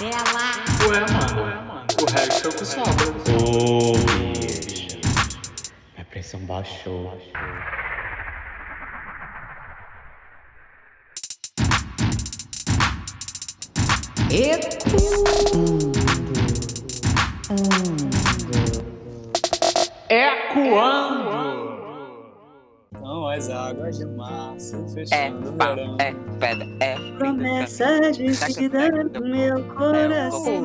Marcela. Ué, mano, ué, mano. O resto é o que sobra. Ô, bicho. Minha pressão baixou. Não, as águas de março É, fechando o pá, verão. é, pedra, é. Promessa de vida do meu coração.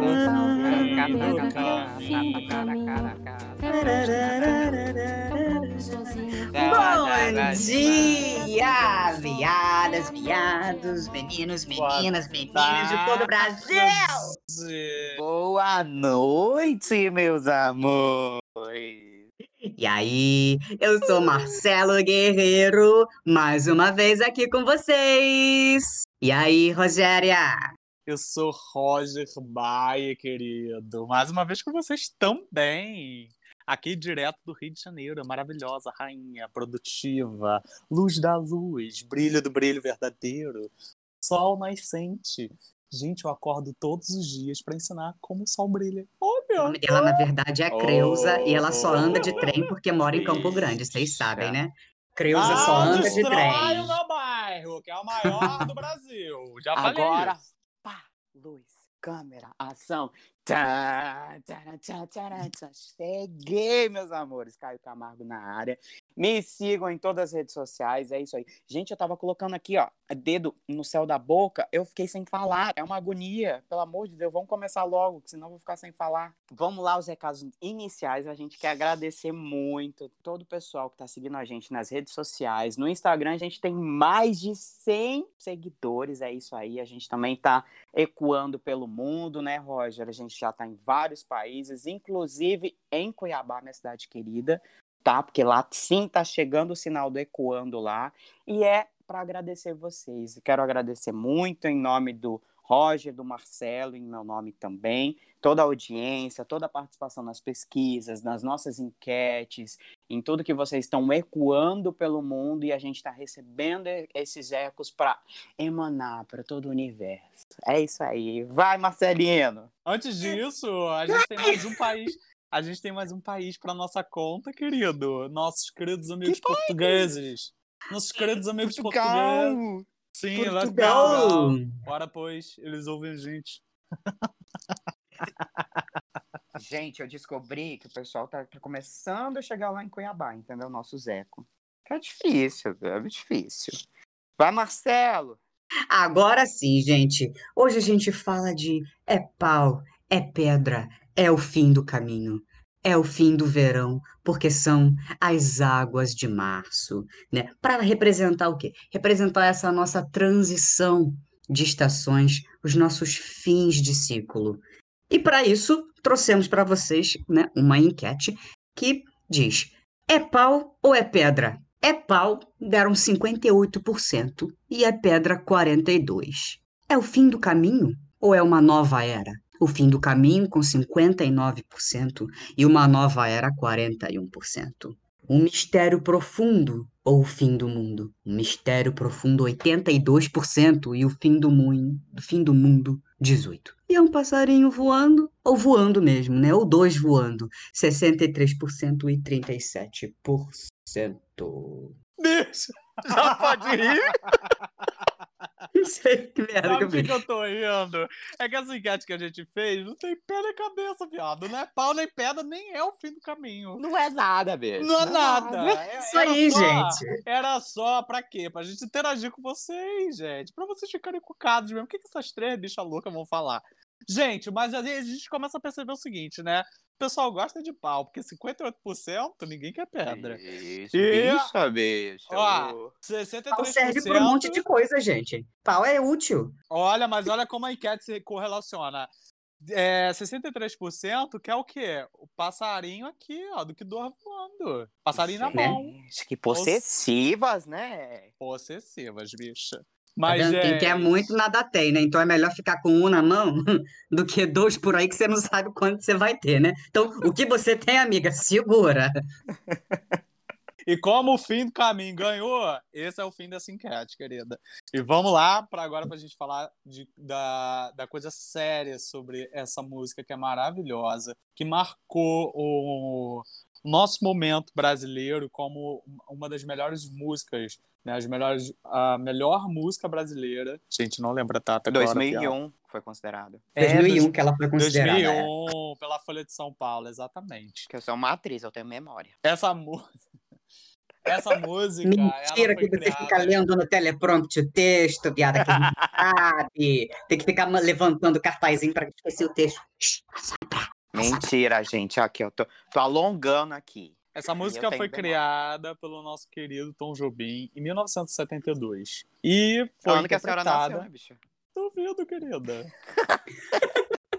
Bom dia, viadas, viados, meninos, meninas, meninas de todo o Brasil! Boa noite, meus amores. E aí, eu sou Marcelo Guerreiro, mais uma vez aqui com vocês. E aí, Rogéria? Eu sou Roger Baia, querido. Mais uma vez com vocês também. Aqui direto do Rio de Janeiro, maravilhosa rainha, produtiva, luz da luz, brilho do brilho verdadeiro, sol nascente. Gente, eu acordo todos os dias para ensinar como o sol brilha. O Olha! nome dela, na verdade, é Creuza e ela só Oh. anda de trem porque mora em Campo Grande, vocês sabem, né? Creuza Ah, só anda de trem. o meu bairro, que é o maior do Brasil. Já falei Agora, isso. pá, luz, câmera, ação. Tá, tá, tá, tá, tá. Cheguei, meus amores. Caio Camargo na área. Me sigam em todas as redes sociais, é isso aí. Gente, eu tava colocando aqui, ó, dedo no céu da boca, eu fiquei sem falar. É uma agonia. Pelo amor de Deus, vamos começar logo, senão eu vou ficar sem falar. Vamos lá, os recados iniciais. A gente quer agradecer muito todo o pessoal que tá seguindo a gente nas redes sociais. No Instagram, a gente tem mais de 100 seguidores, é isso aí. A gente também tá ecoando pelo mundo, né, Roger? A gente já tá em vários países, inclusive em Cuiabá, minha cidade querida, tá? Porque lá sim tá chegando o sinal do ecoando lá. E é para agradecer vocês. Quero agradecer muito em nome do Roger, do Marcelo, em meu nome também, toda a audiência, toda a participação nas pesquisas, nas nossas enquetes, em tudo que vocês estão ecoando pelo mundo e a gente está recebendo esses ecos para emanar para todo o universo. É isso aí. Vai, Marcelino! Antes disso, a gente tem mais um país. A gente tem mais um país para nossa conta, querido. Nossos queridos amigos portugueses. Nossos queridos amigos portugueses. Sim, lá Portugal. Portugal. Ora, pois, eles ouvem a gente. Gente, eu descobri que o pessoal tá, tá começando a chegar lá em Cuiabá, entendeu? Nosso Zeco. É difícil, é difícil. Vai, Marcelo! Agora sim, gente. Hoje a gente fala de é pau, é pedra, é o fim do caminho. É o fim do verão, porque são as águas de março, né? Para representar o quê? Representar essa nossa transição de estações, os nossos fins de ciclo. E para isso, trouxemos para vocês, né, uma enquete que diz: é pau ou é pedra? É pau, deram 58% e é pedra 42%. É o fim do caminho ou é uma nova era? O fim do caminho com 59% e uma nova era 41%. Um mistério profundo ou o fim do mundo? Um mistério profundo 82% e o fim do mundo, fim do mundo 18. E é um passarinho voando ou voando mesmo, né? Ou dois voando, 63% e 37%. Deixa! Já pode ir? Não sei que merda que Sabe eu o que, fiz. que eu tô rindo? É que essa enquete que a gente fez não tem pé nem cabeça, viado. Não é pau nem pedra, nem é o fim do caminho. Não é nada, beijo. Não é nada. É- Isso era aí, só- gente. Era só pra quê? Pra gente interagir com vocês, gente. Pra vocês ficarem cucados mesmo. O que, que essas três bichas loucas vão falar? Gente, mas aí a gente começa a perceber o seguinte, né? O pessoal gosta de pau, porque 58% ninguém quer pedra. Isso, E- bicha, bicho. Ó, 63%. Pau serve para um monte de coisa, gente. Pau é útil. Olha, mas olha como a enquete se correlaciona. É, 63% quer o quê? O passarinho aqui, ó, do que dor voando. Passarinho na mão. Gente, que possessivas, né? Possessivas, bicha. Tá Mas, vendo? Quem quer gente, muito, nada tem, né? Então é melhor ficar com um na mão do que dois por aí que você não sabe quando você vai ter, né? Então, o que você tem, amiga, segura. E como o fim do caminho ganhou, esse é o fim dessa enquete, querida. E vamos lá para agora para a gente falar de, da, da coisa séria sobre essa música que é maravilhosa, que marcou o nosso momento brasileiro como uma das melhores músicas, né? As melhores, a melhor música brasileira. Gente, não lembra tá? 2001 foi considerado. É, 2001 que ela foi considerada. 2001 é. pela Folha de São Paulo, exatamente. Que eu sou uma atriz, eu tenho memória. Essa música essa música. Mentira que você criada... fica lendo no teleprompter o texto, piada que não sabe. Tem que ficar levantando cartazinho para esquecer o texto. Mentira, gente. Aqui, eu tô, tô alongando aqui. Essa música foi criada pelo nosso querido Tom Jobim em 1972. E foi Falando que a senhora nasceu, né, bicho? Duvido, querida.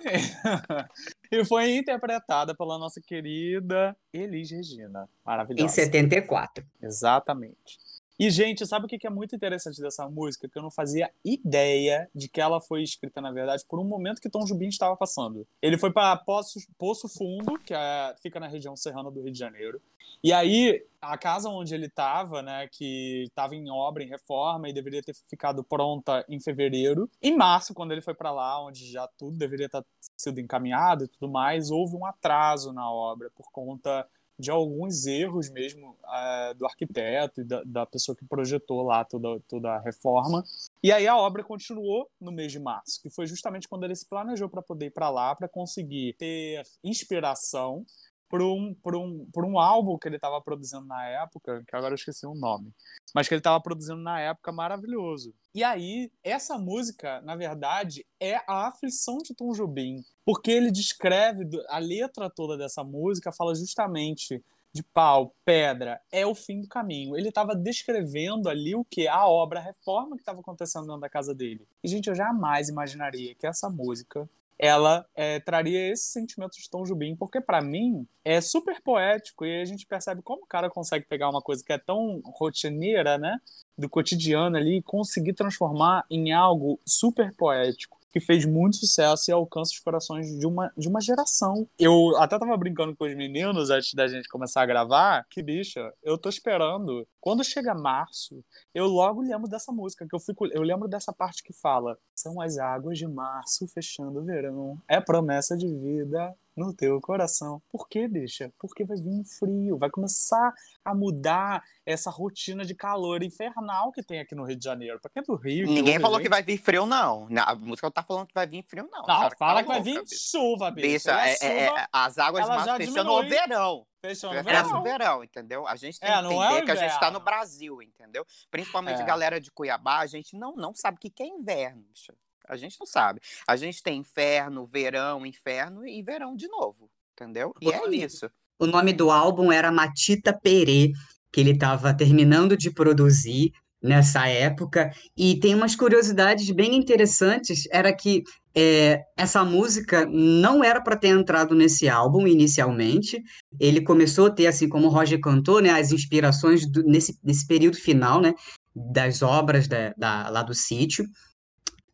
e foi interpretada pela nossa querida Elis Regina. Maravilhosa. Em 74. Exatamente. E, gente, sabe o que é muito interessante dessa música? Que eu não fazia ideia de que ela foi escrita, na verdade, por um momento que Tom Jobim estava passando. Ele foi para Poço, Poço Fundo, que é, fica na região serrana do Rio de Janeiro. E aí, a casa onde ele estava, né, que estava em obra, em reforma, e deveria ter ficado pronta em fevereiro. Em março, quando ele foi para lá, onde já tudo deveria ter sido encaminhado e tudo mais, houve um atraso na obra por conta de alguns erros mesmo é, do arquiteto e da, da, pessoa que projetou lá toda, toda a reforma. E aí a obra continuou no mês de março, que foi justamente quando ele se planejou para poder ir para lá, para conseguir ter inspiração por um, por um, por um álbum que ele estava produzindo na época, que agora eu esqueci o nome, mas que ele estava produzindo na época maravilhoso. E aí, essa música, na verdade, é a aflição de Tom Jobim, porque ele descreve, a letra toda dessa música fala justamente de pau, pedra, é o fim do caminho. Ele estava descrevendo ali o que? A obra, a reforma que estava acontecendo dentro da casa dele. E, gente, eu jamais imaginaria que essa música ela é, traria esse sentimento de Tom Jubim, porque para mim é super poético e a gente percebe como o cara consegue pegar uma coisa que é tão rotineira, né, do cotidiano ali e conseguir transformar em algo super poético que fez muito sucesso e alcança os corações de uma, de uma geração. Eu até tava brincando com os meninos antes da gente começar a gravar, que bicha, eu tô esperando. Quando chega março, eu logo lembro dessa música, que eu fico, eu lembro dessa parte que fala: "São as águas de março fechando o verão, é promessa de vida, no teu coração. Por quê, bicha? Porque vai vir um frio, vai começar a mudar essa rotina de calor infernal que tem aqui no Rio de Janeiro. Pra quem é do Rio. Ninguém falou que vai vir frio, não. A música tá falando que vai vir frio, não. Não, fala que vai vir chuva, bicha. bicha é, é, é, as águas de março fechando o verão. Fechando o verão. verão, entendeu? A gente tem é, que entender que a gente tá no Brasil, entendeu? Principalmente é. galera de Cuiabá, a gente não, não sabe o que é inverno, bicha. A gente não sabe. A gente tem inferno, verão, inferno e verão de novo, entendeu? E é isso. O nome do álbum era Matita Perê, que ele estava terminando de produzir nessa época. E tem umas curiosidades bem interessantes. Era que é, essa música não era para ter entrado nesse álbum inicialmente. Ele começou a ter, assim como o Roger cantou, né, as inspirações do, nesse, nesse período final, né, das obras da, da, lá do sítio.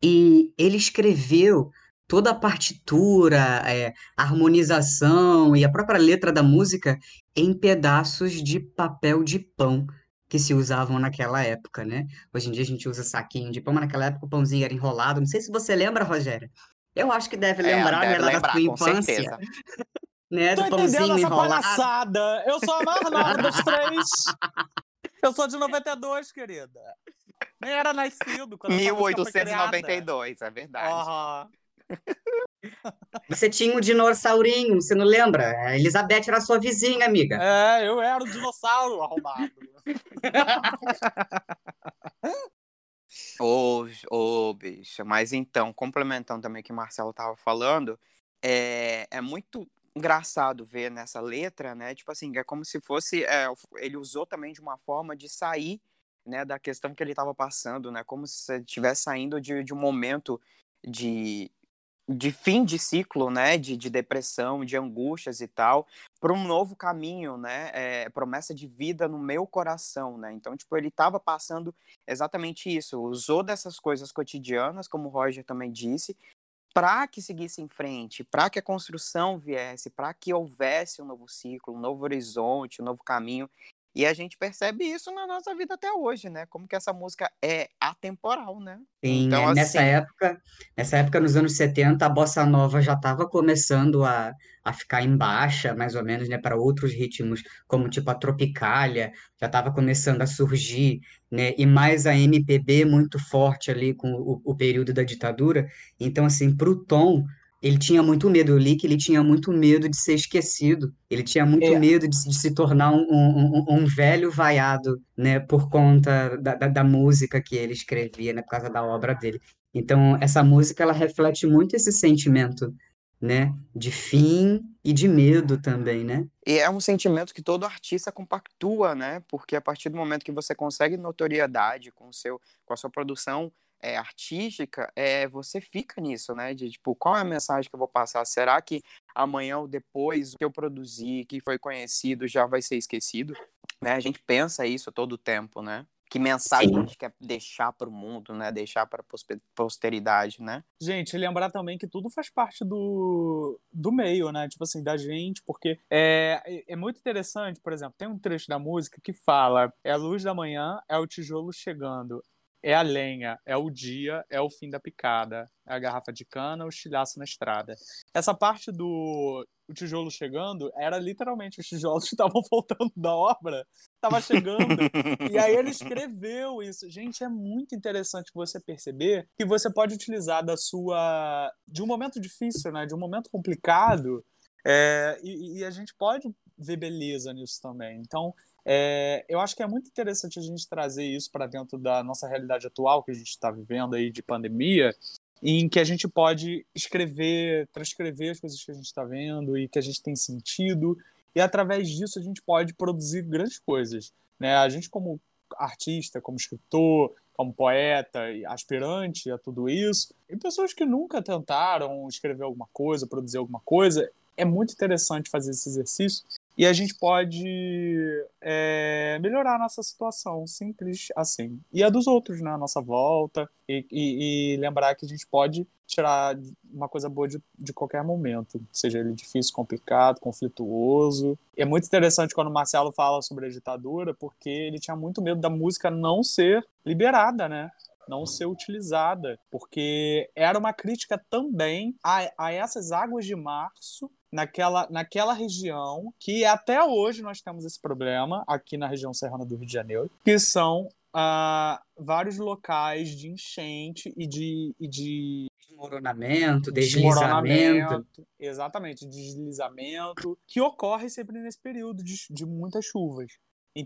E ele escreveu toda a partitura, é, a harmonização e a própria letra da música em pedaços de papel de pão que se usavam naquela época, né? Hoje em dia a gente usa saquinho de pão, mas naquela época o pãozinho era enrolado. Não sei se você lembra, Rogério. Eu acho que deve é, lembrar, é, deve né, lembrar, da sua infância. né, Tô do pãozinho essa enrolado. palhaçada. Eu sou a mais nova dos três. Eu sou de 92, querida. Nem era nascido quando 1892, é verdade. Uhum. Você tinha um dinossaurinho, você não lembra? A Elizabeth era sua vizinha, amiga. É, eu era o dinossauro arrumado. Ô, oh, oh, bicho, mas então, complementando também o que o Marcelo tava falando, é, é muito engraçado ver nessa letra, né? Tipo assim, é como se fosse. É, ele usou também de uma forma de sair né, da questão que ele estava passando, né? Como se estivesse saindo de, de um momento de, de fim de ciclo, né? De, de depressão, de angústias e tal, para um novo caminho, né? É, promessa de vida no meu coração, né? Então, tipo, ele estava passando exatamente isso. Usou dessas coisas cotidianas, como o Roger também disse, para que seguisse em frente, para que a construção viesse, para que houvesse um novo ciclo, um novo horizonte, um novo caminho. E a gente percebe isso na nossa vida até hoje, né? Como que essa música é atemporal, né? Sim, Então, é, nessa assim- época, nessa época, nos anos 70, a bossa nova já estava começando a, a ficar em baixa, mais ou menos, né, para outros ritmos, como tipo a tropicália, já estava começando a surgir, né, e mais a MPB muito forte ali com o, o período da ditadura. Então, assim, para o Tom, ele tinha muito medo. Eu li que ele tinha muito medo de ser esquecido. Ele tinha muito É. medo de, de se tornar um, um, um- velho vaiado, né, por conta da, da, da música que ele escrevia, né, por causa da obra dele. Então, essa música, ela reflete muito esse sentimento, né, de fim e de medo também, né? E é um sentimento que todo artista compactua, né? Porque a partir do momento que você consegue notoriedade com seu, com a sua produção é, artística, é, você fica nisso, né? De tipo, qual é a mensagem que eu vou passar? Será que amanhã ou depois o que eu produzi, que foi conhecido, já vai ser esquecido? Né? A gente pensa isso todo o tempo, né? Que mensagem Sim. a gente quer deixar para o mundo, né? Deixar para a posteridade, né? Gente, lembrar também que tudo faz parte do, do meio, né? Tipo assim, da gente, porque é, é- é muito interessante, por exemplo, tem um trecho da música que fala: é a luz da manhã, é o tijolo chegando, é a lenha, é o dia, é o fim da picada, é a garrafa de cana, o estilhaço na estrada. Essa parte do o tijolo chegando era literalmente os tijolos que estavam voltando da obra, tava chegando. E aí ele escreveu isso. Gente, é muito interessante você perceber que você pode utilizar da sua. de um momento difícil, né? De um momento complicado. é, e, e a gente pode ver beleza nisso também. Então, é, eu acho que é muito interessante a gente trazer isso para dentro da nossa realidade atual que a gente está vivendo aí de pandemia, em que a gente pode escrever, transcrever as coisas que a gente está vendo e que a gente tem sentido, e através disso a gente pode produzir grandes coisas. Né? A gente, como artista, como escritor, como poeta aspirante a tudo isso, e pessoas que nunca tentaram escrever alguma coisa, produzir alguma coisa, é muito interessante fazer esse exercício e a gente pode é, melhorar a nossa situação, simples assim. E a dos outros, né? A nossa volta. E, e- e lembrar que a gente pode tirar uma coisa boa de, de qualquer momento, seja ele difícil, complicado, conflituoso. E é muito interessante quando o Marcelo fala sobre a ditadura, porque ele tinha muito medo da música não ser liberada, né? Não ser utilizada, porque era uma crítica também a, a essas águas de março naquela, naquela região, que até hoje nós temos esse problema aqui na região serrana do Rio de Janeiro, que são ah, vários locais de enchente e de, e de Desmoronamento, deslizamento. desmoronamento. Exatamente, deslizamento, que ocorre sempre nesse período de, de muitas chuvas.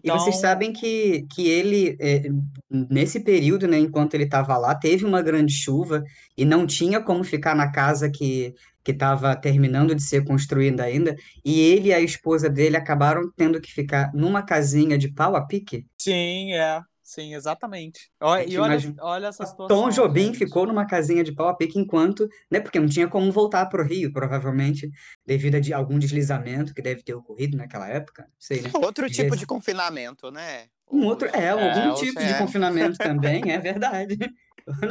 E Então, vocês sabem que, que ele, é, nesse período, né, enquanto ele estava lá, teve uma grande chuva e não tinha como ficar na casa que que estava terminando de ser construída ainda, e ele e a esposa dele acabaram tendo que ficar numa casinha de pau a pique. sim, é. Sim, exatamente. Olha, e olha, imagina- olha essa situação. Tom Jobim gente. ficou numa casinha de pau a pique enquanto, né, porque não tinha como voltar para o Rio, provavelmente, devido a de- algum deslizamento que deve ter ocorrido naquela época, não sei, né? Outro tipo de confinamento, né? Um outro, é, algum É, tipo é. de confinamento também, é verdade.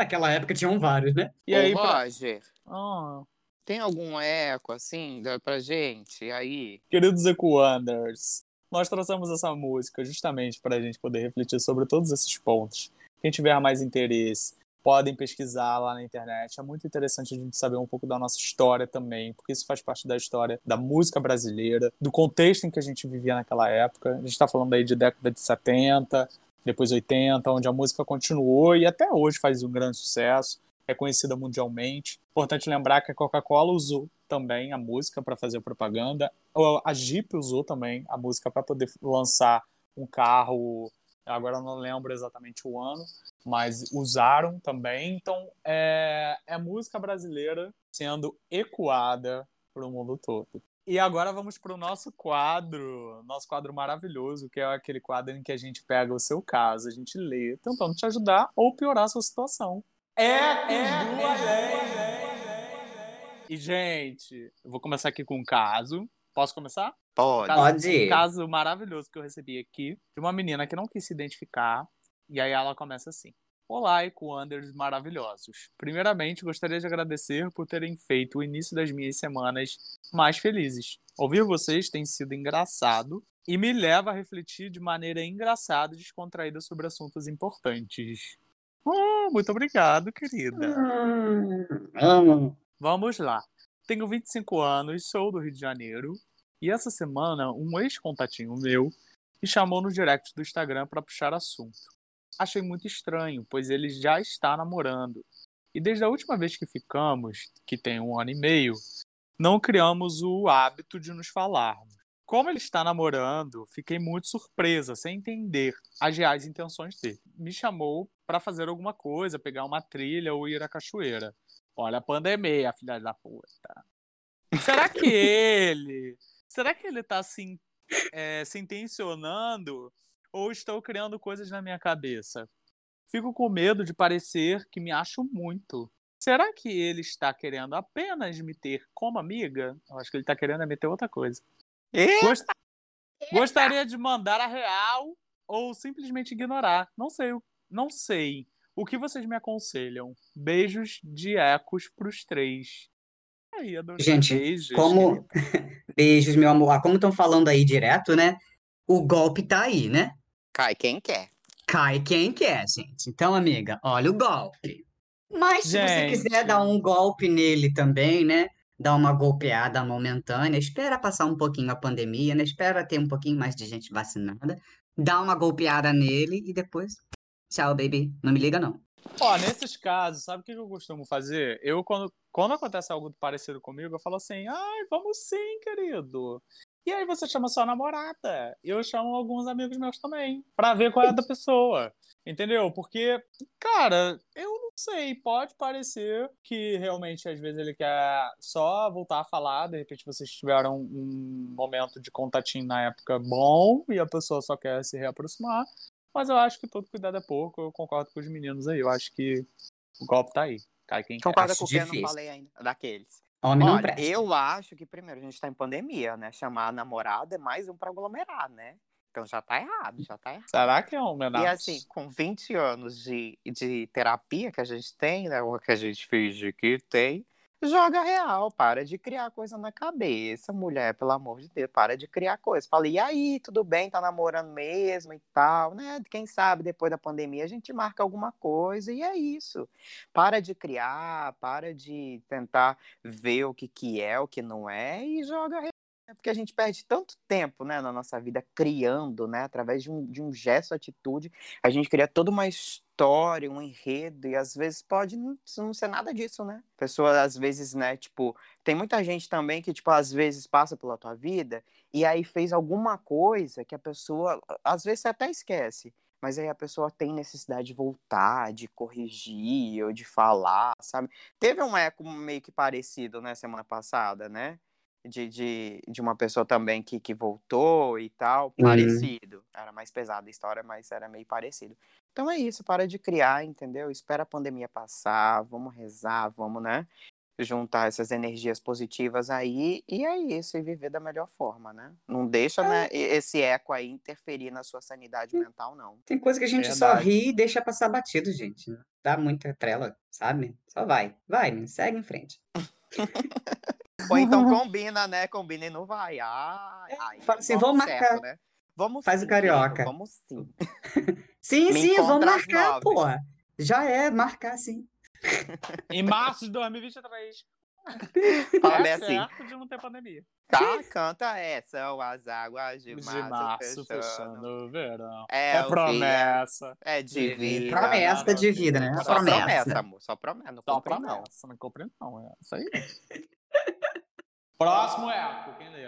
Naquela época tinham vários, né? E aí, Ô, pra- Roger, Ah, tem algum eco assim dá pra gente aí? queridos Ecoanders, nós trouxemos essa música justamente para a gente poder refletir sobre todos esses pontos. Quem tiver mais interesse, podem pesquisar lá na internet. É muito interessante a gente saber um pouco da nossa história também, porque isso faz parte da história da música brasileira, do contexto em que a gente vivia naquela época. A gente está falando aí de década de 70, depois 80, onde a música continuou e até hoje faz um grande sucesso, é conhecida mundialmente. Importante lembrar que a Coca-Cola usou também a música para fazer propaganda. A Jeep usou também a música para poder lançar um carro. Agora não lembro exatamente o ano, mas usaram também. Então é, é música brasileira sendo ecoada para o mundo todo. E agora vamos para o nosso quadro, nosso quadro maravilhoso, que é aquele quadro em que a gente pega o seu caso, a gente lê, tentando te ajudar ou piorar a sua situação. É, E, gente, eu vou começar aqui com um caso. Posso começar? Pode. Caso- Pode. Um caso maravilhoso que eu recebi aqui de uma menina que não quis se identificar. E aí ela começa assim. Olá, Ecoanders maravilhosos. Primeiramente, gostaria de agradecer por terem feito o início das minhas semanas mais felizes. Ouvir vocês tem sido engraçado e me leva a refletir de maneira engraçada e descontraída sobre assuntos importantes. Oh, muito obrigado, querida. Hum. Vamos lá. Tenho 25 anos, sou do Rio de Janeiro. E essa semana, um ex-contatinho meu me chamou no direct do Instagram para puxar assunto. Achei muito estranho, pois ele já está namorando. E desde a última vez que ficamos, que tem um ano e meio, não criamos o hábito de nos falarmos. Como ele está namorando, fiquei muito surpresa, sem entender as reais intenções dele. Me chamou para fazer alguma coisa, pegar uma trilha ou ir à cachoeira. Olha a pandemia, filha da puta. Será que ele. Será que ele tá assim, é, se intencionando? Ou estou criando coisas na minha cabeça? Fico com medo de parecer que me acho muito. Será que ele está querendo apenas me ter como amiga? Eu acho que ele está querendo é meter outra coisa. Gost- Gostaria de mandar a real ou simplesmente ignorar. Não sei. Não sei. O que vocês me aconselham? Beijos de ecos pros três. Aí, adorei. Gente, Beijos, como-. Beijos, meu amor. Ah, Como estão falando aí direto, né? O golpe tá aí, né? Cai quem quer. Cai quem quer, gente. Então, amiga, olha o golpe. Mas se você Gente. quiser dar um golpe nele também, né? Dar uma golpeada momentânea, espera passar um pouquinho a pandemia, né? Espera ter um pouquinho mais de gente vacinada, dá uma golpeada nele e depois, tchau, baby, não me liga não. Ó, nesses casos, sabe o que eu costumo fazer? Eu, quando, quando acontece algo parecido comigo, eu falo assim, ai, vamos sim, querido. E aí você chama sua namorada. Eu chamo alguns amigos meus também, pra ver qual é a da pessoa. Entendeu? Porque, cara, eu não sei, pode parecer que realmente às vezes ele quer só voltar a falar, de repente vocês tiveram um momento de contatinho na época bom e a pessoa só quer se reaproximar. Mas eu acho que todo cuidado é pouco, eu concordo com os meninos aí. Eu acho que o golpe tá aí. Cai quem. Concorda com o que eu não difícil. falei ainda? Daqueles. Homem não Olha, presta. eu acho que primeiro a gente tá em pandemia, né? Chamar a namorada é mais um pra aglomerar, né? Então já tá errado, já tá errado. Será que é um E homenagem? assim, com 20 anos de, de terapia que a gente tem, né? Ou que a gente finge que tem, joga real, para de criar coisa na cabeça, mulher, pelo amor de Deus, para de criar coisa. Fala, e aí, tudo bem, tá namorando mesmo e tal, né? Quem sabe depois da pandemia a gente marca alguma coisa e é isso. Para de criar, para de tentar ver o que, que é, o que não é e joga real. É porque a gente perde tanto tempo, né, na nossa vida criando, né, através de um, de um gesto, atitude, a gente cria toda uma história, um enredo, e às vezes pode não, não ser nada disso, né? Pessoa, às vezes, né, tipo, tem muita gente também que, tipo, às vezes passa pela tua vida e aí fez alguma coisa que a pessoa, às vezes você até esquece, mas aí a pessoa tem necessidade de voltar, de corrigir ou de falar, sabe? Teve um eco meio que parecido, né, semana passada, né? De, de, de uma pessoa também que, que voltou e tal, Uhum. parecido. Era mais pesada a história, mas era meio parecido. Então é isso, para de criar, entendeu? Espera a pandemia passar, vamos rezar, vamos, né? Juntar essas energias positivas aí, e é isso, e viver da melhor forma, né? Não deixa né, e- esse eco aí interferir na sua sanidade mental, não. Tem coisa que a gente só Verdade. ri e deixa passar batido, gente. Não dá muita trela, sabe? Só vai. Vai, segue em frente. Ou então combina, né? Combina e não vai. Ai, ai, fala assim, vamos certo, marcar. né? Vamos Faz o sim, querido, carioca. Vamos sim. Sim, Me sim, vamos marcar, pô. Já é, marcar sim. Em março de 2023. Fala é bem assim. certo de não ter pandemia. Tá, canta é. São as águas de De março, março, fechando. fechando o verão. É, É o promessa. É de vida. Promessa de vida, né? Só Promessa. amor. Só promessa. Não Só não. Não cumpre, não. É isso aí. Próximo eco. Quem lê?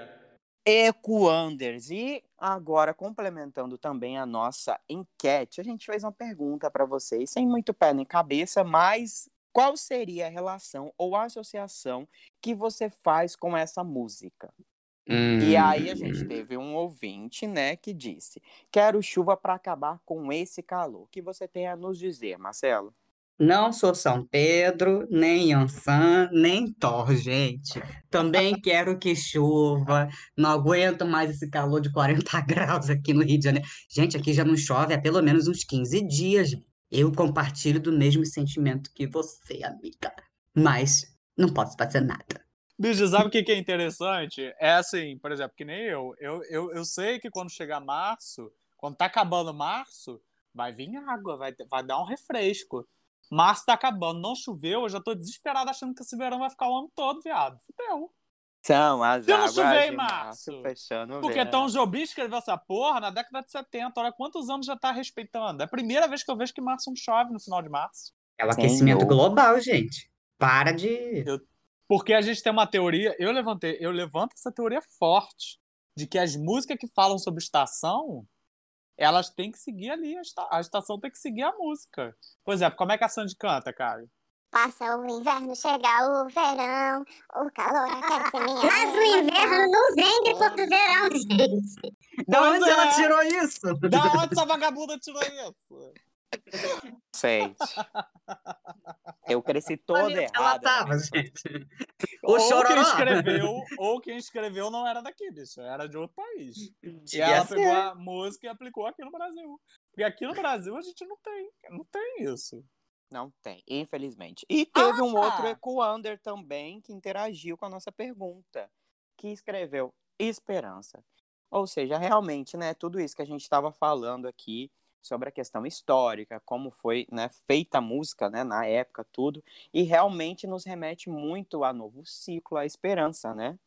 Eco Anders. E agora, complementando também a nossa enquete, a gente fez uma pergunta para vocês, sem muito pé nem cabeça, mas qual seria a relação ou associação que você faz com essa música? E aí a gente Hum. teve um ouvinte, né, que disse: Quero chuva para acabar com esse calor. O que você tem a nos dizer, Marcelo? Não sou São Pedro, nem Ansan, nem Thor, gente. Também quero que chova. Não aguento mais esse calor de 40 graus aqui no Rio de Janeiro. Gente, aqui já não chove há pelo menos uns 15 dias. Eu compartilho do mesmo sentimento que você, amiga. Mas não posso fazer nada. Bicho, sabe o que, que é interessante? É assim, por exemplo, que nem eu. Eu, eu. eu sei que quando chegar março, quando tá acabando março, vai vir água, vai, vai dar um refresco. Março tá acabando, não choveu, eu já tô desesperado achando que esse verão vai ficar o ano todo, viado. Fudeu. São as Se não águas chover em de março, fechando o Porque verão. Tom Jobim escreveu essa porra na década de 70. Olha quantos anos já tá respeitando. É a primeira vez que eu vejo que março não chove no final de março. É o Senhor. aquecimento global, gente. Para de. Porque a gente tem uma teoria, eu levantei, eu levanto essa teoria forte de que as músicas que falam sobre estação, elas têm que seguir ali, a, esta- a estação tem que seguir a música. Por exemplo, como é que a Sandy canta, cara? Passa o inverno, chega o verão, o calor aquece minha Mas o inverno não vem depois do verão, gente. Da onde ela é. tirou isso? Da onde essa vagabunda tirou isso? Gente. Eu cresci toda ela errada. tava, né? gente? O Ou quem chororó. escreveu, ou quem escreveu não era daqui, bicho, era de outro país. E ela ser. pegou a música e aplicou aqui no Brasil. Porque aqui no Brasil a gente não tem, não tem isso. Não tem, infelizmente. E teve um Ah! outro Ecoander também que interagiu com a nossa pergunta, que escreveu Esperança. Ou seja, realmente, né, tudo isso que a gente estava falando aqui sobre a questão histórica, como foi né, feita a música né, na época, tudo, e realmente nos remete muito a novo ciclo, a esperança, né?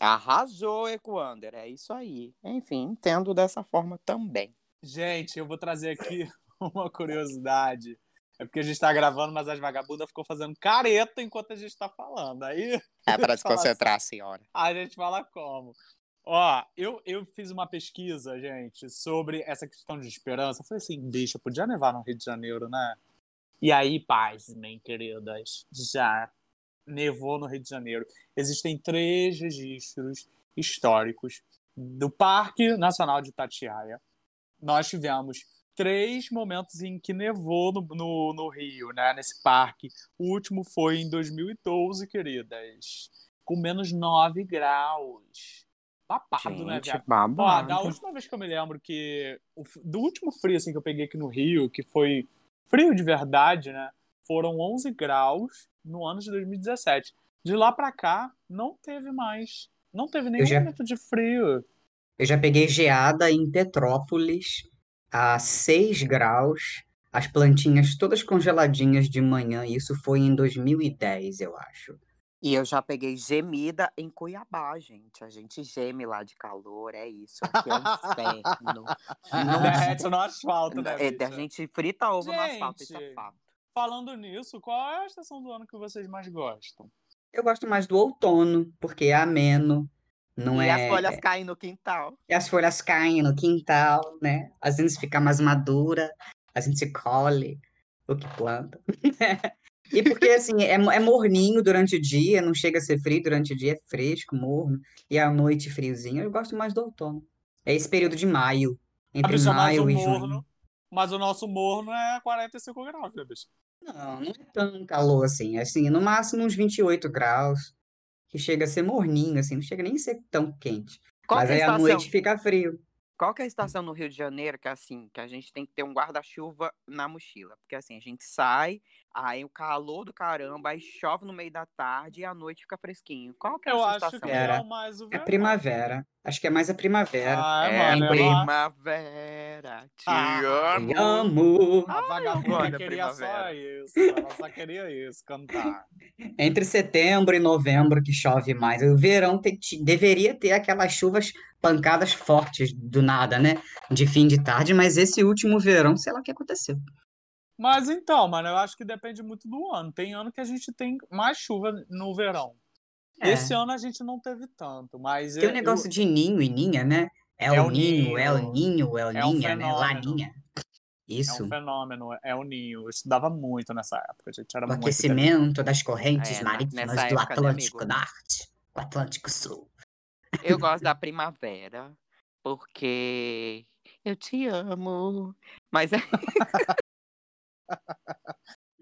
Arrasou, Ecoander, é isso aí. Enfim, entendo dessa forma também. Gente, eu vou trazer aqui uma curiosidade. É porque a gente tá gravando, mas as vagabundas ficou fazendo careta enquanto a gente tá falando. Aí É para se concentrar, senhora. a gente fala como. Ó, eu, eu fiz uma pesquisa, gente, sobre essa questão de esperança. Eu falei assim, bicho, podia nevar no Rio de Janeiro, né? E aí, paz, bem queridas, já nevou no Rio de Janeiro. Existem três registros históricos do Parque Nacional de Itatiaia. Nós tivemos três momentos em que nevou no, no, no Rio, né? Nesse parque. O último foi em 2012, queridas. Com menos 9 graus. Babado, né, viado? Ó, babado. da última vez que eu me lembro que. o do último frio assim, que eu peguei aqui no Rio, que foi frio de verdade, né? Foram 11 graus no ano de 2017. De lá pra cá, não teve mais. Não teve nenhum já- momento de frio. Eu já peguei geada em Petrópolis a 6 graus, as plantinhas todas congeladinhas de manhã. Isso foi em 2010, eu acho. E eu já peguei gemida em Cuiabá, gente. A gente geme lá de calor, é isso. Aqui é um inferno. Não derrete no asfalto, né? É, a gente frita ovo no asfalto, isso é Gente. fato. Falando nisso, qual é a estação do ano que vocês mais gostam? Eu gosto mais do outono, porque é ameno, não e é... as folhas caem no quintal. E as folhas caem no quintal, né? Às vezes fica mais madura, a gente colhe o que planta. E porque, assim, é, é morninho durante o dia, não chega a ser frio durante o dia, é fresco, morno, e à noite friozinho. Eu gosto mais do outono. É esse período de maio, entre maio e morno- junho. Mas o nosso morno é 45 graus, né, bicho? Não, não é tão calor assim. Assim, no máximo uns 28 graus, que chega a ser morninho, assim, não chega nem a ser tão quente. Qual Mas que é aí a à estação? noite fica frio. Qual que é a estação no Rio de Janeiro que é assim, que a gente tem que ter um guarda-chuva na mochila? Porque assim, a gente sai, aí o calor do caramba, aí chove no meio da tarde e à noite fica fresquinho. Qual que é Eu essa acho que Era. é o mais o É verão. primavera. Acho que é mais a primavera. Ah, é, É mano. eu acho- primavera, te Ah, amo. Te amo. A vagabunda queria só primavera. isso. Ela só queria isso, cantar. Entre setembro e novembro que chove mais. O verão tem- te- deveria ter aquelas chuvas pancadas fortes do nada, né? De fim de tarde, mas esse último verão, sei lá o que aconteceu. Mas então, mano, eu acho que depende muito do ano. Tem ano que a gente tem mais chuva no verão. É. Esse ano a gente não teve tanto, mas Tem um eu- negócio de ninho e ninha, né? É É o o ninho, ninho. é o ninho, é o É um ninha, né? Laninha. é Isso. um fenômeno, é o ninho. Eu estudava muito nessa época, a gente era O muito aquecimento das correntes É, marítimas do né, Atlântico? Norte, o Atlântico Sul. Eu gosto da primavera, porque eu te amo. Mas é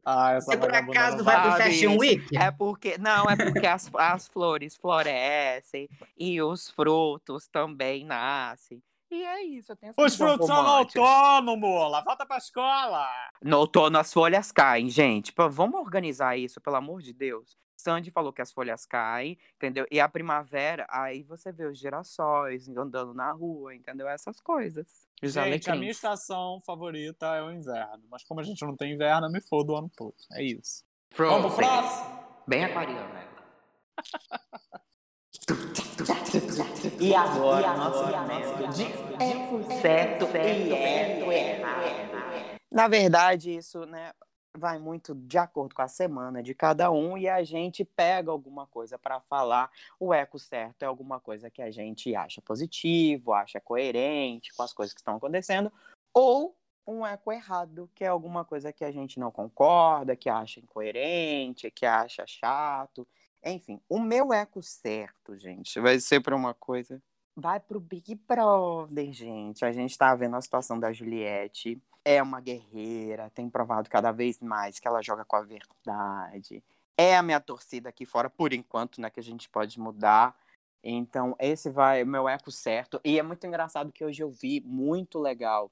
Ah, essa Você por vagabunda acaso vai pro Fashion. Week? É porque. Não, é porque as, as flores florescem e os frutos também nascem. E é isso, eu tenho essa Os frutos são no outono, mola. Volta pra escola. No outono as folhas caem, gente. Pô, vamos organizar isso, pelo amor de Deus. Sandy falou que as folhas caem, entendeu? E a primavera, aí você vê os girassóis andando na rua, entendeu? Essas coisas. Os Gente, a minha estação favorita é o inverno. Mas como a gente não tem inverno, eu me fodo o ano todo. É isso. Frozen. Vamos pro próximo? Bem aquariano, né? E agora, nosso momento de é certo e é errado. Na verdade, isso, né, vai muito de acordo com a semana de cada um e a gente pega alguma coisa para falar. O eco certo é alguma coisa que a gente acha positivo, acha coerente com as coisas que estão acontecendo, ou um eco errado, que é alguma coisa que a gente não concorda, que acha incoerente, que acha chato. Enfim, o meu eco certo, gente, vai ser para uma coisa. Vai pro Big Brother, gente. A gente tá vendo a situação da Juliette. É uma guerreira, tem provado cada vez mais que ela joga com a verdade. É a minha torcida aqui fora, por enquanto, né? Que a gente pode mudar. Então, esse vai o meu eco certo. E é muito engraçado que hoje eu vi, muito legal.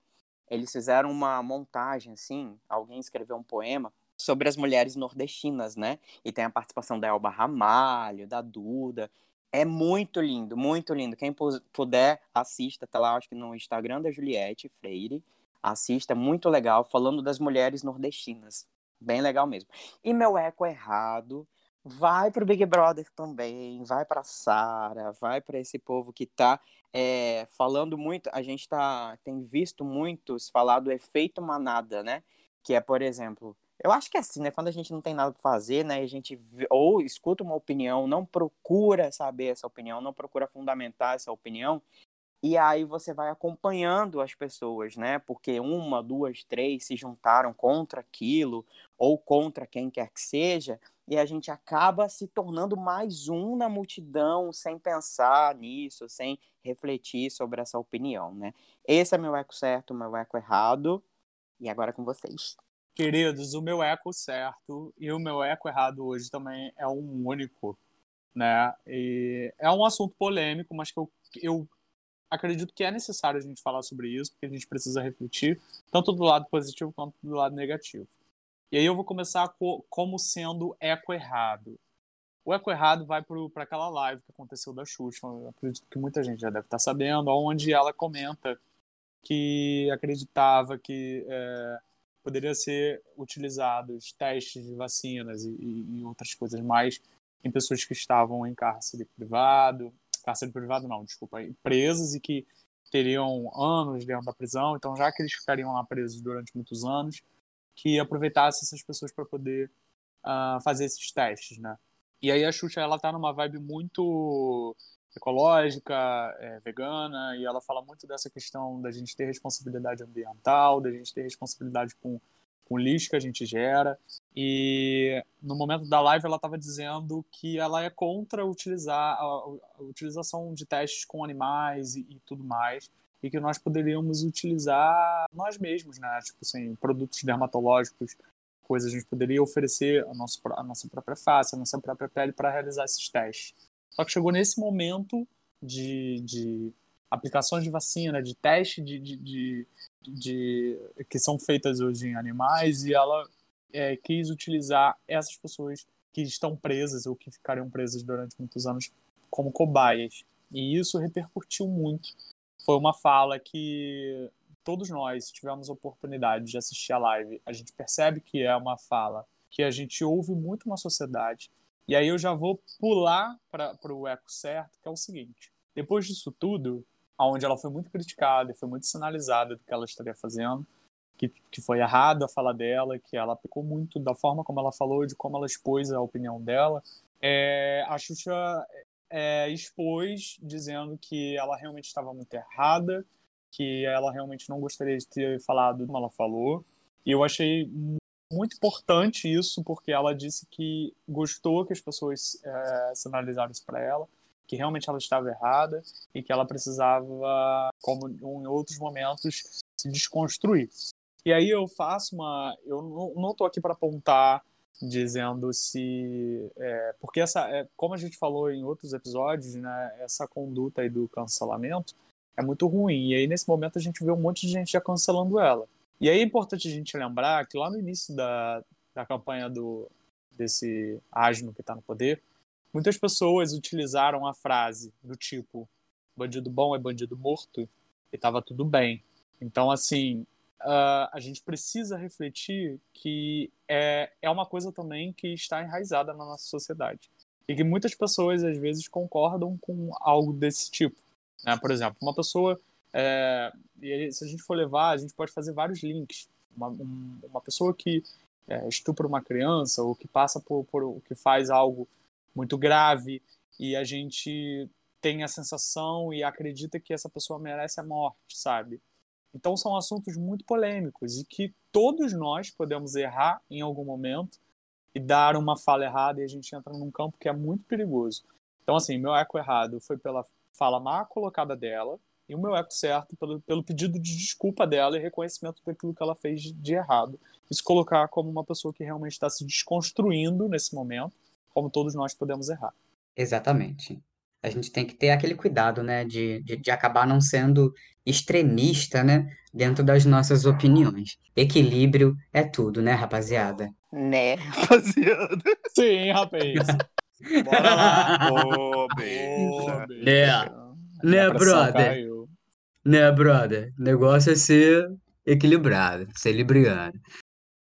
Eles fizeram uma montagem, assim, alguém escreveu um poema sobre as mulheres nordestinas, né? E tem a participação da Elba Ramalho, da Duda. É muito lindo, muito lindo. Quem pu- puder, assista, tá lá, acho que no Instagram da Juliette Freire. Assista, é muito legal, falando das mulheres nordestinas. Bem legal mesmo. E meu eco errado vai pro Big Brother também, vai pra Sara, vai pra esse povo que tá é, falando muito. A gente tá, tem visto muitos falar do efeito manada, né? Que é, por exemplo, eu acho que é assim, né? Quando a gente não tem nada pra fazer, né? A gente ou escuta uma opinião, não procura saber essa opinião, não procura fundamentar essa opinião, e aí você vai acompanhando as pessoas, né? Porque uma, duas, três se juntaram contra aquilo, ou contra quem quer que seja, e a gente acaba se tornando mais um na multidão, sem pensar nisso, sem refletir sobre essa opinião, né? Esse é meu eco certo, meu eco errado. E agora é com vocês. Queridos, o meu eco certo e o meu eco errado hoje também é um único, né? E é um assunto polêmico, mas que eu, eu acredito que é necessário a gente falar sobre isso, porque a gente precisa refletir, tanto do lado positivo quanto do lado negativo. E aí eu vou começar co- como sendo eco errado. O eco errado vai para aquela live que aconteceu da Xuxa, acredito que muita gente já deve estar sabendo, onde ela comenta que acreditava que é, poderia ser utilizados testes de vacinas e- e outras coisas mais em pessoas que estavam em cárcere privado, cárcere privado não, desculpa, presas e que teriam anos dentro da prisão, então já que eles ficariam lá presos durante muitos anos, que aproveitasse essas pessoas para poder ah, fazer esses testes, né? E aí a Xuxa, ela tá numa vibe muito ecológica, é, vegana, e ela fala muito dessa questão da gente ter responsabilidade ambiental, da gente ter responsabilidade com, com o lixo que a gente gera. E no momento da live ela estava dizendo que ela é contra utilizar a, a utilização de testes com animais e, e tudo mais, e que nós poderíamos utilizar nós mesmos, né? Tipo assim, produtos dermatológicos, coisas a gente poderia oferecer a, nosso, a nossa própria face, a nossa própria pele para realizar esses testes. Só que chegou nesse momento de, de aplicações de vacina, de teste de, de, de, de- que são feitas hoje em animais, e ela é, quis utilizar essas pessoas que estão presas ou que ficariam presas durante muitos anos como cobaias. E isso repercutiu muito. Foi uma fala que todos nós, a oportunidade de assistir a live, a gente percebe que é uma fala que a gente ouve muito na sociedade. E aí eu já vou pular para o eco certo, que é o seguinte. Depois disso tudo, onde ela foi muito criticada e foi muito sinalizada do que ela estaria fazendo, que, que foi errado a fala dela, que ela pecou muito da forma como ela falou, de como ela expôs a opinião dela, é, a Xuxa é, expôs dizendo que ela realmente estava muito errada, que ela realmente não gostaria de ter falado como ela falou. E eu achei muito importante isso, porque ela disse que gostou que as pessoas é, sinalizaram isso para ela, que realmente ela estava errada e que ela precisava, como em outros momentos, se desconstruir. E aí eu faço uma. Eu não, tô aqui para apontar dizendo se. É, porque essa. É, como a gente falou em outros episódios, né, essa conduta aí do cancelamento é muito ruim. E aí, nesse momento, a gente vê um monte de gente já cancelando ela. E aí é importante a gente lembrar que lá no início da, da campanha do, desse asno que está no poder, muitas pessoas utilizaram a frase do tipo bandido bom é bandido morto e estava tudo bem. Então, assim, uh, a gente precisa refletir que é, é uma coisa também que está enraizada na nossa sociedade. E que muitas pessoas, às vezes, concordam com algo desse tipo. Né? Por exemplo, uma pessoa. É, e se a gente for levar, a gente pode fazer vários links. Uma, um, uma pessoa que é, estupra uma criança ou que passa por, por que faz algo muito grave e a gente tem a sensação e acredita que essa pessoa merece a morte, sabe? Então são assuntos muito polêmicos e que todos nós podemos errar em algum momento e dar uma fala errada e a gente entra num campo que é muito perigoso. Então assim, meu eco errado foi pela fala má colocada dela e o meu eco certo pelo, pelo pedido de desculpa dela e reconhecimento daquilo que ela fez de errado. Isso colocar como uma pessoa que realmente está se desconstruindo nesse momento, como todos nós podemos errar. Exatamente. A gente tem que ter aquele cuidado, né, de, de, de acabar não sendo extremista, né, dentro das nossas opiniões. Equilíbrio é tudo, né, rapaziada? Né, rapaziada? Sim, rapaz. Bora lá. Ô, bicho. Né. Né, pressão brother? caiu. Né, brother? O negócio é ser equilibrado, ser libriano.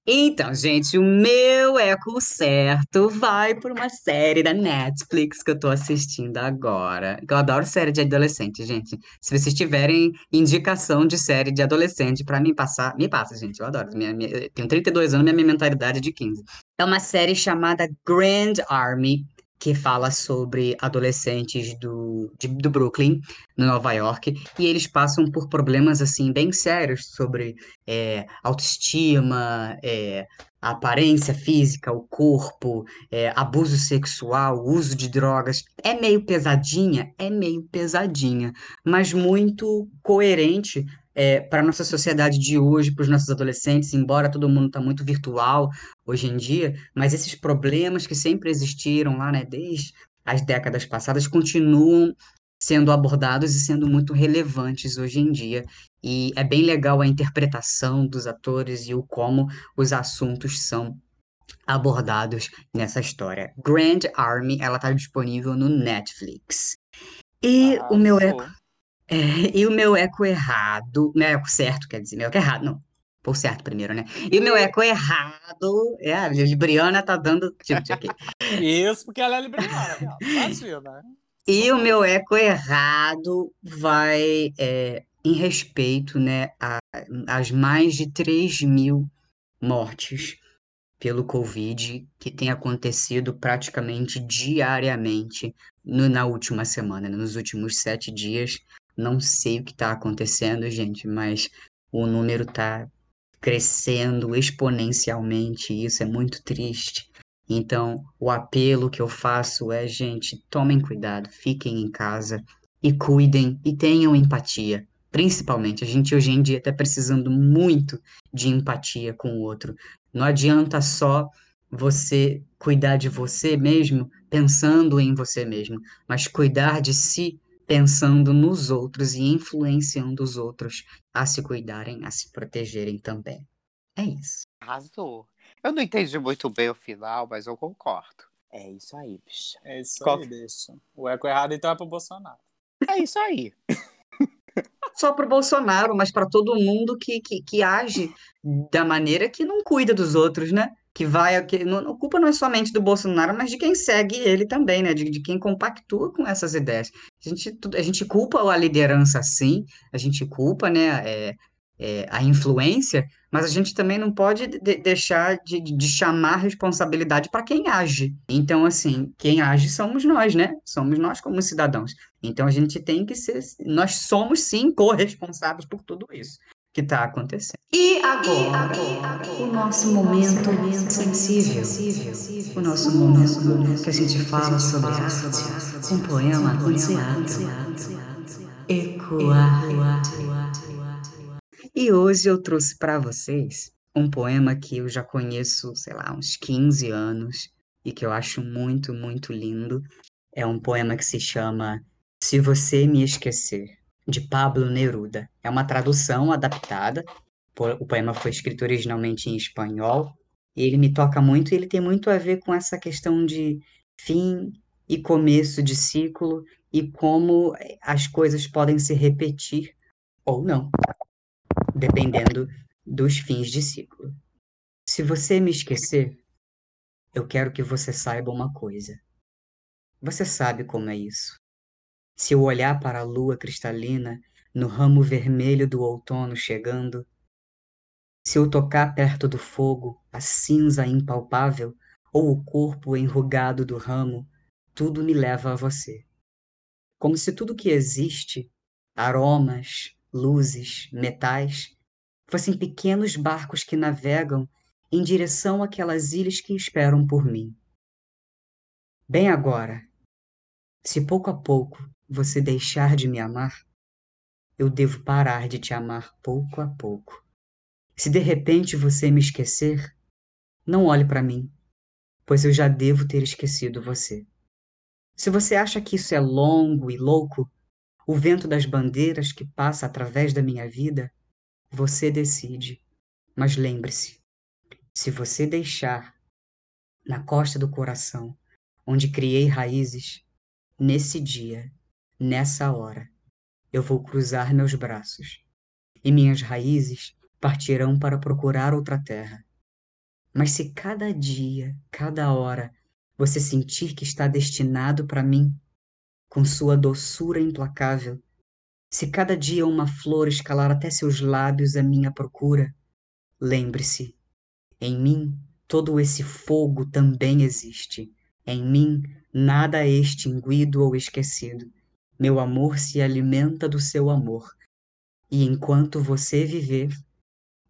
Então, gente, o meu eco certo vai por uma série da Netflix que eu tô assistindo agora. Eu adoro série de adolescente, gente. Se vocês tiverem indicação de série de adolescente pra me passar, me passa, gente. Eu adoro. Minha, minha, eu tenho 32 anos, minha mentalidade é de 15. É uma série chamada Grand Army, que fala sobre adolescentes do, de- do Brooklyn, no Nova York, e eles passam por problemas assim bem sérios sobre é, autoestima, é, aparência física, o corpo, é, abuso sexual, uso de drogas. É meio pesadinha, é meio pesadinha, mas muito coerente para a nossa sociedade de hoje, para os nossos adolescentes, embora todo mundo está muito virtual hoje em dia, mas esses problemas que sempre existiram lá, né, desde as décadas passadas, continuam sendo abordados e sendo muito relevantes hoje em dia. E é bem legal a interpretação dos atores e o como os assuntos são abordados nessa história. Grand Army, ela está disponível no Netflix. E o meu eco, é, e o meu eco errado, meu eco certo, quer dizer, meu eco errado, não. Por certo primeiro, né? E o meu eco errado, é, a Libriana tá dando tilt aqui. Isso porque ela é libriana, viado. Imagina. E o meu eco errado vai é, em respeito, né, às mais de 3 mil mortes pelo Covid que tem acontecido praticamente diariamente no- na última semana, né, nos últimos sete dias. Não sei o que está acontecendo, gente, mas o número está crescendo exponencialmente e isso é muito triste. Então, o apelo que eu faço é, gente, tomem cuidado, fiquem em casa e cuidem e tenham empatia. Principalmente, a gente hoje em dia está precisando muito de empatia com o outro. Não adianta só você cuidar de você mesmo pensando em você mesmo, mas cuidar de si pensando nos outros e influenciando os outros a se cuidarem, a se protegerem também. É isso. Arrasou. Eu não entendi muito bem o final, mas eu concordo. É isso aí, bicha. É isso Qual- aí, deixa. O eco errado então é pro Bolsonaro. É isso aí. Só para o Bolsonaro, mas para todo mundo que, que, que age da maneira que não cuida dos outros, né? Que vai, que não, a culpa não é somente do Bolsonaro, mas de quem segue ele também, né? De, de quem compactua com essas ideias. A gente, a gente culpa a liderança, sim, a gente culpa, né, é, é, a influência, mas a gente também não pode de- deixar de, de chamar responsabilidade para quem age. Então, assim, quem age somos nós, né? Somos nós como cidadãos. Então a gente tem que ser, nós somos sim corresponsáveis por tudo isso que está acontecendo. E agora, o nosso momento sensível, o nosso momento que a gente fala sobre arte, um poema, um teatro, ecoarte. E hoje eu trouxe para vocês um poema que eu já conheço, sei lá, uns 15 anos e que eu acho muito, muito lindo. É um poema que se chama Se Você Me Esquecer, de Pablo Neruda. É uma tradução adaptada. O poema foi escrito originalmente em espanhol Ele me toca muito e ele tem muito a ver com essa questão de fim e começo de ciclo e como as coisas podem se repetir ou não, dependendo dos fins de ciclo. Se você me esquecer, eu quero que você saiba uma coisa. Você sabe como é isso. Se eu olhar para a lua cristalina no ramo vermelho do outono chegando, se eu tocar perto do fogo a cinza impalpável ou o corpo enrugado do ramo, tudo me leva a você. Como se tudo que existe, aromas, luzes, metais, fossem pequenos barcos que navegam em direção àquelas ilhas que esperam por mim. Bem agora, se pouco a pouco você deixar de me amar, eu devo parar de te amar pouco a pouco. Se de repente você me esquecer, não olhe para mim, pois eu já devo ter esquecido você. Se você acha que isso é longo e louco, o vento das bandeiras que passa através da minha vida, você decide. Mas lembre-se, se você deixar na costa do coração, onde criei raízes, nesse dia, nessa hora, eu vou cruzar meus braços e minhas raízes partirão para procurar outra terra. Mas se cada dia, cada hora, você sentir que está destinado para mim, com sua doçura implacável, se cada dia uma flor escalar até seus lábios à minha procura, lembre-se, em mim todo esse fogo também existe. Em mim nada é extinguido ou esquecido. Meu amor se alimenta do seu amor. E enquanto você viver,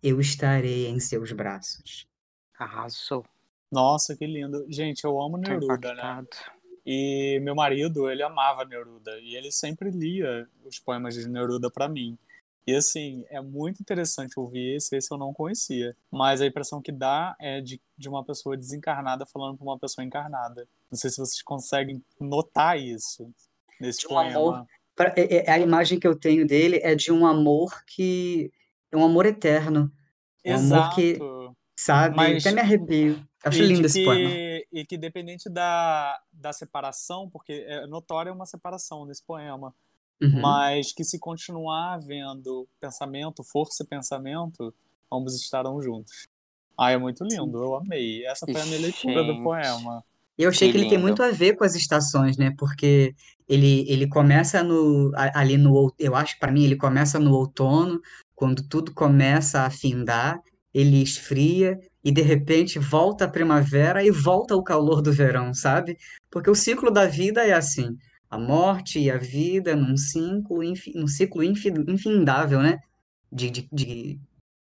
eu estarei em seus braços. Arrasou. Nossa, que lindo. Gente, eu amo Neruda, né? E meu marido, ele amava Neruda. E ele sempre lia os poemas de Neruda pra mim. E assim, é muito interessante ouvir esse, esse eu não conhecia. Mas a impressão que dá é de, de uma pessoa desencarnada falando pra uma pessoa encarnada. Não sei se vocês conseguem notar isso nesse De um poema. amor. Pra- é- é- A imagem que eu tenho dele é de um amor que é um amor eterno. É um amor que, Exato. sabe? Mas- Até me arrepio. Acho e lindo esse que, poema. E que dependente da, da separação, porque é notória uma separação nesse poema, Uhum. mas que se continuar havendo pensamento, força e pensamento, ambos estarão juntos. Ah, é muito lindo, eu amei. Essa foi a minha leitura do Gente. poema. Eu achei Que que ele tem muito a ver com as estações, né? Porque ele, ele começa no, ali no, eu acho que para mim ele começa no outono, quando tudo começa a findar, ele esfria e de repente volta a primavera e volta o calor do verão, sabe? Porque o ciclo da vida é assim, a morte e a vida num ciclo, infi- num ciclo infi- infindável, né? De, de, de,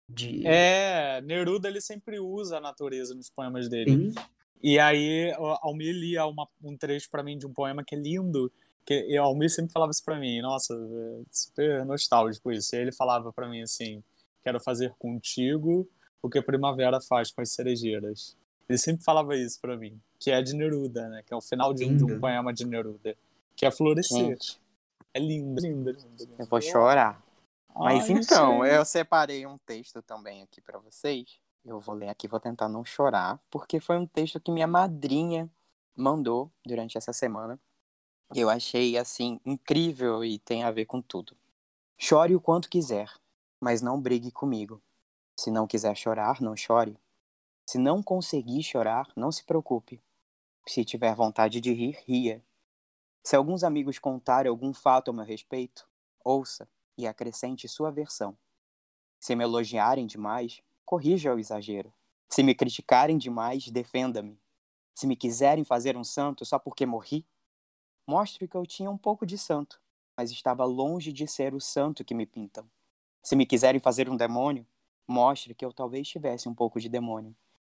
de- É, Neruda ele sempre usa a natureza nos poemas dele. Sim. E aí, o Almir lia uma- um trecho pra mim de um poema que é lindo. Que e o Almir sempre falava isso pra mim. Nossa, é super nostálgico isso. E ele falava pra mim assim: Quero fazer contigo o que a primavera faz com as cerejeiras. Ele sempre falava isso pra mim. Que é de Neruda, né? Que é o final de um, de um poema de Neruda. Que é florescer. Gente, É lindo, lindo, lindo. lindo. eu vou chorar. Mas Ai, então, gente. eu separei um texto também aqui pra vocês. Eu vou ler aqui, vou tentar não chorar, porque foi um texto que minha madrinha mandou durante essa semana. Eu achei assim incrível e tem a ver com tudo. Chore o quanto quiser, mas não brigue comigo. Se não quiser chorar, não chore. Se não conseguir chorar, não se preocupe. Se tiver vontade de rir, ria. Se alguns amigos contarem algum fato ao meu respeito, ouça e acrescente sua versão. Se me elogiarem demais, corrija o exagero. Se me criticarem demais, defenda-me. Se me quiserem fazer um santo só porque morri, mostre que eu tinha um pouco de santo, mas estava longe de ser o santo que me pintam. Se me quiserem fazer um demônio, mostre que eu talvez tivesse um pouco de demônio,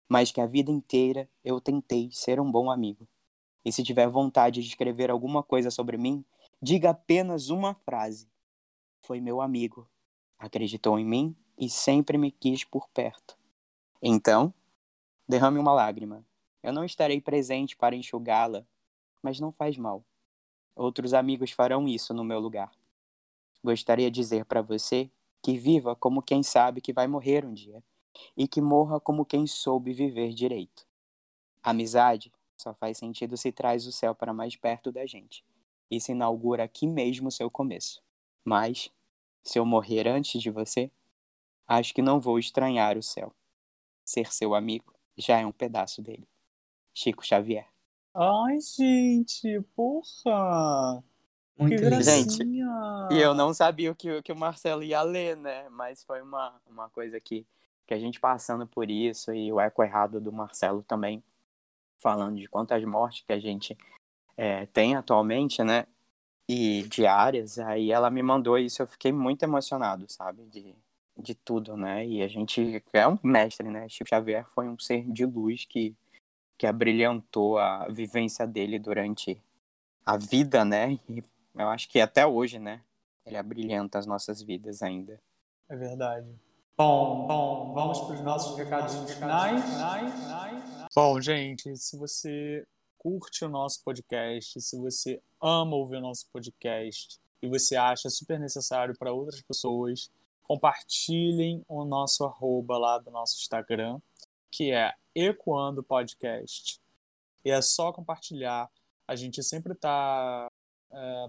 mas que a vida inteira eu tentei ser um bom amigo. E se tiver vontade de escrever alguma coisa sobre mim, diga apenas uma frase. Foi meu amigo. Acreditou em mim e sempre me quis por perto. Então, derrame uma lágrima. Eu não estarei presente para enxugá-la, mas não faz mal. Outros amigos farão isso no meu lugar. Gostaria de dizer para você que viva como quem sabe que vai morrer um dia, e que morra como quem soube viver direito. Amizade só faz sentido se traz o céu para mais perto da gente e se inaugura aqui mesmo seu começo. Mas, se eu morrer antes de você, acho que não vou estranhar o céu. Ser seu amigo já é um pedaço dele. Chico Xavier. Ai, gente, porra! Muito que. Gente, gracinha! E eu não sabia o que, o que o Marcelo ia ler, né? Mas foi uma, uma coisa que, que a gente passando por isso e o eco errado do Marcelo também, falando de quantas mortes que a gente é, tem atualmente, né? E diárias, aí ela me mandou isso, eu fiquei muito emocionado, sabe? De, de tudo, né? E a gente é um mestre, né? Chico Xavier foi um ser de luz que, que abrilhantou a vivência dele durante a vida, né? E eu acho que até hoje, né? Ele abrilhanta as nossas vidas ainda. É verdade. Bom, bom, vamos para os nossos recadinhos finais. Bom, gente, se você curte o nosso podcast, se você ama ouvir o nosso podcast e você acha super necessário para outras pessoas, compartilhem o nosso arroba lá do nosso Instagram, que é Ecoando Podcast. E é só compartilhar. A gente sempre está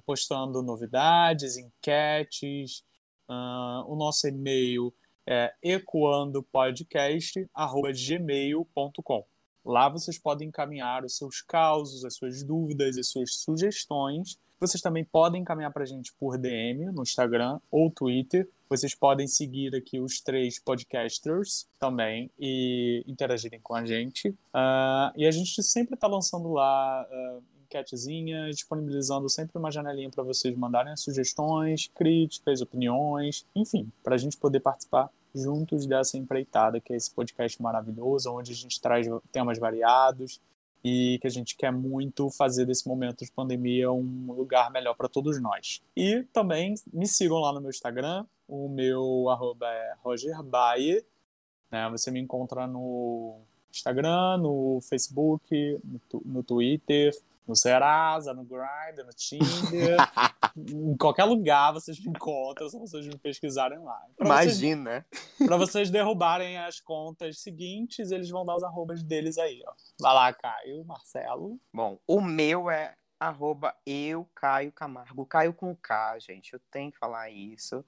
postando novidades, enquetes. ah, o nosso e-mail é ecoandopodcast.gmail.com. Lá vocês podem encaminhar os seus causos, as suas dúvidas, as suas sugestões. Vocês também podem encaminhar para a gente por DM no Instagram ou Twitter. Vocês podem seguir aqui os três podcasters também e interagirem com a gente. Ah, e a gente sempre está lançando lá ah, enquetezinha, disponibilizando sempre uma janelinha para vocês mandarem sugestões, críticas, opiniões, enfim, para a gente poder participar juntos dessa empreitada que é esse podcast maravilhoso, onde a gente traz temas variados e que a gente quer muito fazer desse momento de pandemia um lugar melhor para todos nós. E também me sigam lá no meu Instagram, o meu arroba é Roger Baie, né? Você me encontra no Instagram, no Facebook, no, no Twitter, no Serasa, no Grindr, no Tinder, em qualquer lugar vocês me encontram, se vocês me pesquisarem lá. Pra vocês, Imagina. pra vocês derrubarem as contas seguintes, eles vão dar os arrobas deles aí, ó. Vai lá, Caio, Marcelo. Bom, o meu é arroba eu, Caio Camargo. Caio com K, gente. Eu tenho que falar isso.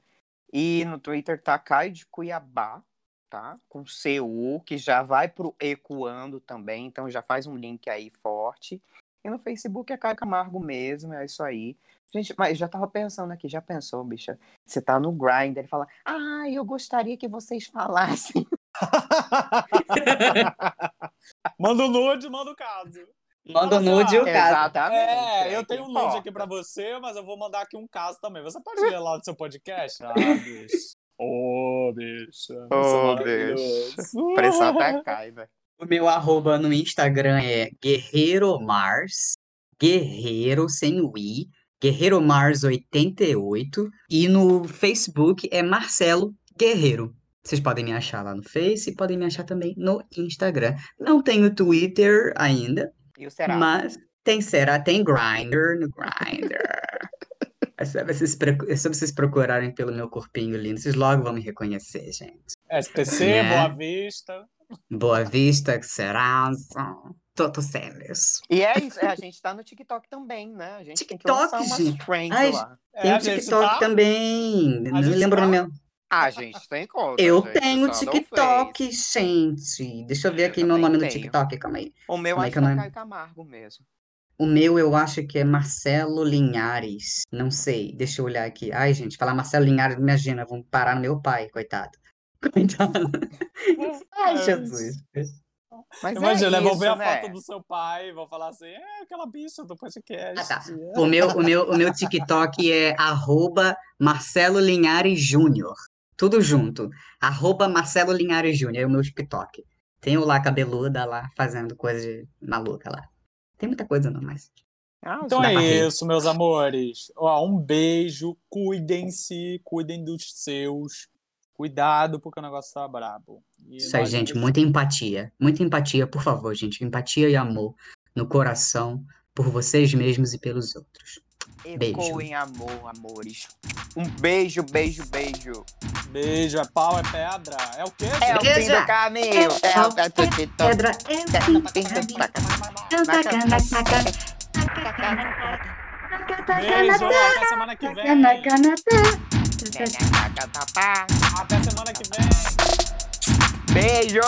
E no Twitter tá Caio de Cuiabá, tá? Com CU, que já vai pro Ecoando também. Então já faz um link aí forte. E no Facebook é Caio Camargo mesmo, é isso aí. Gente, mas já tava pensando aqui, já pensou, bicha? Você tá no Grindr e fala, ah, eu gostaria que vocês falassem. manda o nude, manda o caso. Manda o nude e o caso. Exatamente. É, eu tenho um nude aqui pra você, mas eu vou mandar aqui um caso também. Você pode ler lá no seu podcast? Ah, bicho. Ô, bicho. Ô, bicho. Pressão até cai, velho. O meu arroba no Instagram é Guerreiro Mars, Guerreiro sem o I, Guerreiro Mars 88 e no Facebook é Marcelo Guerreiro. Vocês podem me achar lá no Face e podem me achar também no Instagram. Não tenho Twitter ainda, E o Será? mas tem será, tem Grindr no Grindr. É só vocês, é só vocês procurarem pelo meu corpinho lindo, vocês logo vão me reconhecer, gente. SPC, Né? Boa Vista. Boa Vista, Serasa, todos eles. E é isso, é, a gente tá no TikTok também, né? A gente tem que TikTok, lançar umas trends Ai, lá. Tem É, o TikTok tá- também. Não gente lembro tá- o meu. Ah, gente, tem conta. Eu gente, tenho TikTok, gente. Deixa eu ver Eu aqui meu também nome no tenho. TikTok, calma aí. O meu Como é acho que que é é? Caio Camargo mesmo. O meu eu acho que é Marcelo Linhares. Não sei, deixa eu olhar aqui. Ai, gente, falar Marcelo Linhares, imagina, vamos parar no meu pai, coitado. Coitado. Ai, Jesus. Mas Imagina, é vão isso, ver a né? foto do seu pai e vão falar assim: é aquela bicha do podcast. Ah, tá. O meu, o meu, o meu TikTok é arroba Marcelo Linhares Júnior. Tudo junto. Arroba Marcelo Linhares Júnior é o meu TikTok. Tem o lá cabeluda lá, fazendo coisa de maluca lá. Tem muita coisa não, mas... Ah, Então é barriga. isso, meus amores. Ó, um beijo, cuidem-se, cuidem dos seus. Cuidado, porque o negócio tá brabo. E Isso aí, gente, vamos- muita empatia. Muita empatia, por favor, gente. Empatia e amor no coração, por vocês mesmos e pelos outros. Beijo. Ecoem amor, amores. Um beijo, beijo, beijo. Beijo, é pau, é pedra. É o quê, É o gente? fim do caminho. É, É o Pedra é o fim do caminho. Beijo, até semana que vem. Até semana que vem. Beijo!